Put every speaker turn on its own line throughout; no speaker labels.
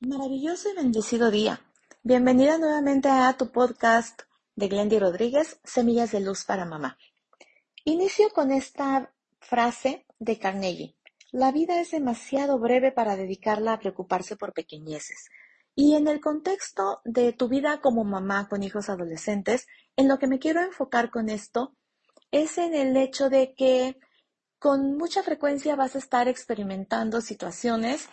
Maravilloso y bendecido día. Bienvenida nuevamente a tu podcast de Glendy Rodríguez, Semillas de Luz para Mamá. Inicio con esta frase de Carnegie. La vida es demasiado breve para dedicarla a preocuparse por pequeñeces. Y en el contexto de tu vida como mamá con hijos adolescentes, en lo que me quiero enfocar con esto es en el hecho de que con mucha frecuencia vas a estar experimentando situaciones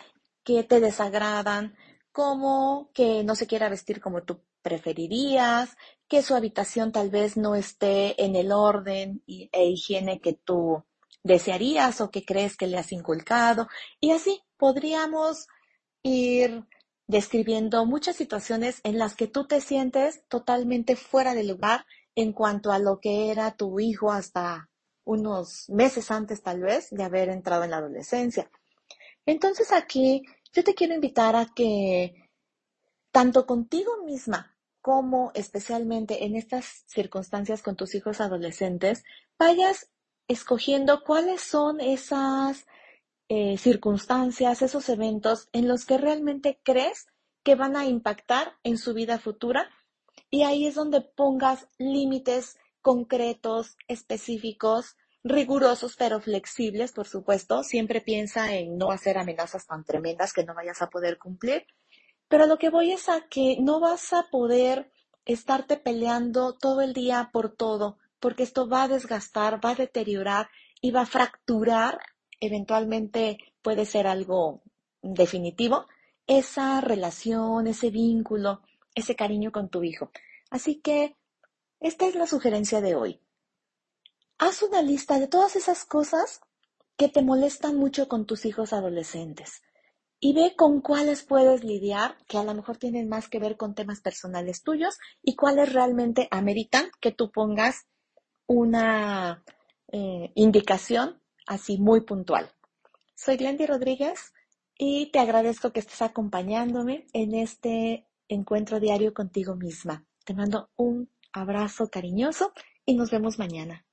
que te desagradan, como que no se quiera vestir como tú preferirías, que su habitación tal vez no esté en el orden e higiene que tú desearías o que crees que le has inculcado. Y así podríamos ir describiendo muchas situaciones en las que tú te sientes totalmente fuera de lugar en cuanto a lo que era tu hijo hasta unos meses antes tal vez de haber entrado en la adolescencia. Entonces aquí yo te quiero invitar a que tanto contigo misma como especialmente en estas circunstancias con tus hijos adolescentes, vayas escogiendo cuáles son esas eh, circunstancias, esos eventos en los que realmente crees que van a impactar en su vida futura. Y ahí es donde pongas límites concretos, específicos, rigurosos pero flexibles, por supuesto. Siempre piensa en no hacer amenazas tan tremendas que no vayas a poder cumplir. Pero lo que voy es a que no vas a poder estarte peleando todo el día por todo, porque esto va a desgastar, va a deteriorar y va a fracturar, eventualmente puede ser algo definitivo, esa relación, ese vínculo, ese cariño con tu hijo. Así que esta es la sugerencia de hoy. Haz una lista de todas esas cosas que te molestan mucho con tus hijos adolescentes y ve con cuáles puedes lidiar, que a lo mejor tienen más que ver con temas personales tuyos y cuáles realmente ameritan que tú pongas una eh, indicación así muy puntual. Soy Glendy Rodríguez y te agradezco que estés acompañándome en este encuentro diario contigo misma. Te mando un abrazo cariñoso y nos vemos mañana.